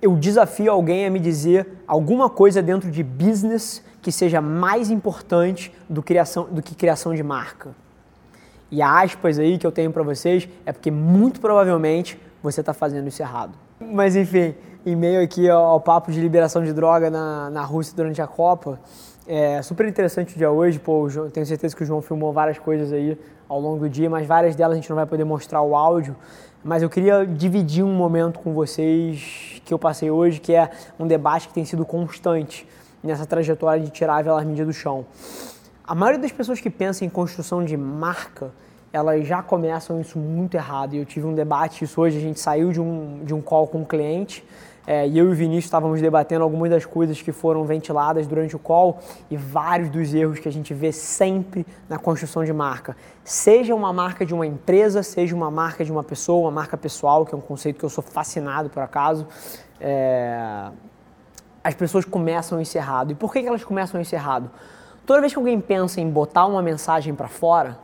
eu desafio alguém a me dizer alguma coisa dentro de business que seja mais importante do, criação, do que criação de marca. E aspas aí que eu tenho para vocês é porque muito provavelmente você está fazendo isso errado. Mas enfim, em meio aqui ao papo de liberação de droga na, na Rússia durante a Copa, é super interessante o dia hoje, pô, João, tenho certeza que o João filmou várias coisas aí ao longo do dia, mas várias delas a gente não vai poder mostrar o áudio. Mas eu queria dividir um momento com vocês que eu passei hoje, que é um debate que tem sido constante nessa trajetória de tirar a Velar Mídia do chão. A maioria das pessoas que pensam em construção de marca, elas já começam isso muito errado. Eu tive um debate isso hoje, a gente saiu de um, de um call com um cliente é, e eu e o Vinícius estávamos debatendo algumas das coisas que foram ventiladas durante o call e vários dos erros que a gente vê sempre na construção de marca. Seja uma marca de uma empresa, seja uma marca de uma pessoa, uma marca pessoal, que é um conceito que eu sou fascinado por acaso. É, as pessoas começam isso errado. E por que, que elas começam isso errado? Toda vez que alguém pensa em botar uma mensagem para fora,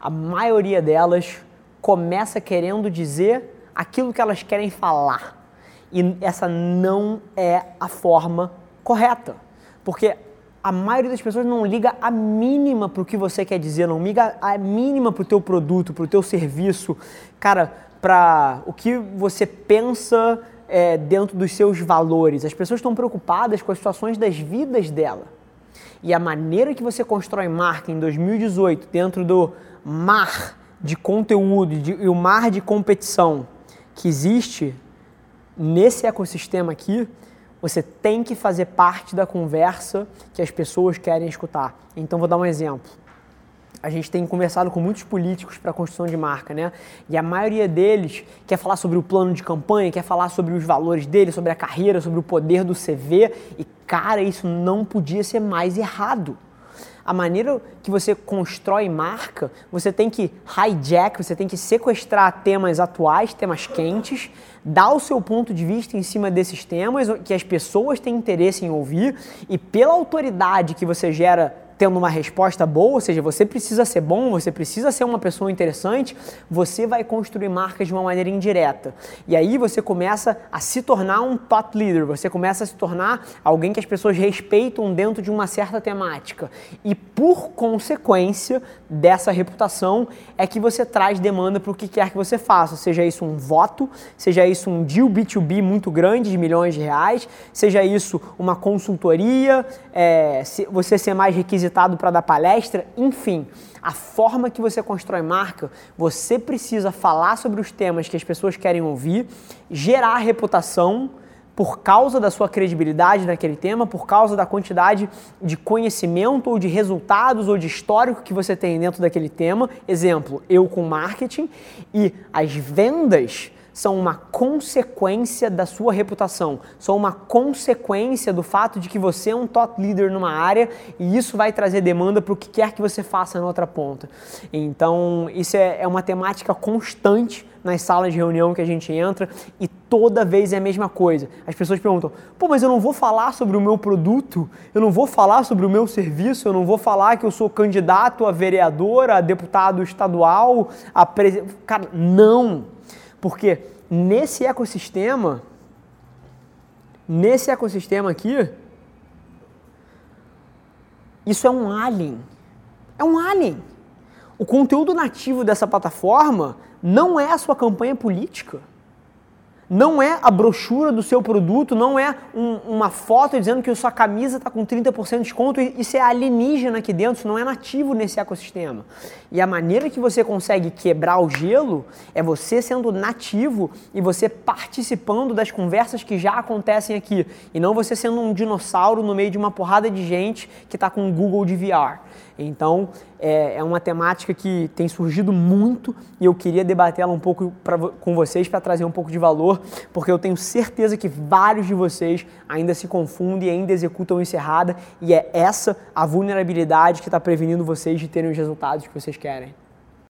a maioria delas começa querendo dizer aquilo que elas querem falar. E essa não é a forma correta. Porque a maioria das pessoas não liga a mínima para o que você quer dizer, não liga a mínima para o teu produto, para o teu serviço, cara, para o que você pensa é, dentro dos seus valores. As pessoas estão preocupadas com as situações das vidas dela. E a maneira que você constrói marca em 2018, dentro do mar de conteúdo e o mar de competição que existe nesse ecossistema aqui, você tem que fazer parte da conversa que as pessoas querem escutar. Então, vou dar um exemplo. A gente tem conversado com muitos políticos para a construção de marca, né? E a maioria deles quer falar sobre o plano de campanha, quer falar sobre os valores dele, sobre a carreira, sobre o poder do CV. E, cara, isso não podia ser mais errado a maneira que você constrói marca, você tem que hijack, você tem que sequestrar temas atuais, temas quentes, dar o seu ponto de vista em cima desses temas que as pessoas têm interesse em ouvir e pela autoridade que você gera tendo uma resposta boa, ou seja, você precisa ser bom, você precisa ser uma pessoa interessante, você vai construir marcas de uma maneira indireta. E aí você começa a se tornar um thought leader, você começa a se tornar alguém que as pessoas respeitam dentro de uma certa temática. E por consequência dessa reputação é que você traz demanda para o que quer que você faça, seja isso um voto, seja isso um deal B2B muito grande de milhões de reais, seja isso uma consultoria, é, você ser mais requisitado requisitado para dar palestra, enfim, a forma que você constrói marca, você precisa falar sobre os temas que as pessoas querem ouvir, gerar reputação por causa da sua credibilidade naquele tema, por causa da quantidade de conhecimento ou de resultados ou de histórico que você tem dentro daquele tema. Exemplo, eu com marketing e as vendas são uma consequência da sua reputação, são uma consequência do fato de que você é um top leader numa área e isso vai trazer demanda para o que quer que você faça na outra ponta. Então, isso é, é uma temática constante nas salas de reunião que a gente entra e toda vez é a mesma coisa. As pessoas perguntam: pô, mas eu não vou falar sobre o meu produto, eu não vou falar sobre o meu serviço, eu não vou falar que eu sou candidato a vereador, a deputado estadual, a presidente. Cara, não! Porque nesse ecossistema, nesse ecossistema aqui, isso é um alien. É um alien. O conteúdo nativo dessa plataforma não é a sua campanha política não é a brochura do seu produto, não é um, uma foto dizendo que sua camisa está com 30% de desconto, isso é alienígena aqui dentro, isso não é nativo nesse ecossistema. E a maneira que você consegue quebrar o gelo é você sendo nativo e você participando das conversas que já acontecem aqui, e não você sendo um dinossauro no meio de uma porrada de gente que está com o Google de VR. Então, é, é uma temática que tem surgido muito e eu queria debatê-la um pouco pra, com vocês para trazer um pouco de valor, porque eu tenho certeza que vários de vocês ainda se confundem e ainda executam isso errada e é essa a vulnerabilidade que está prevenindo vocês de terem os resultados que vocês querem.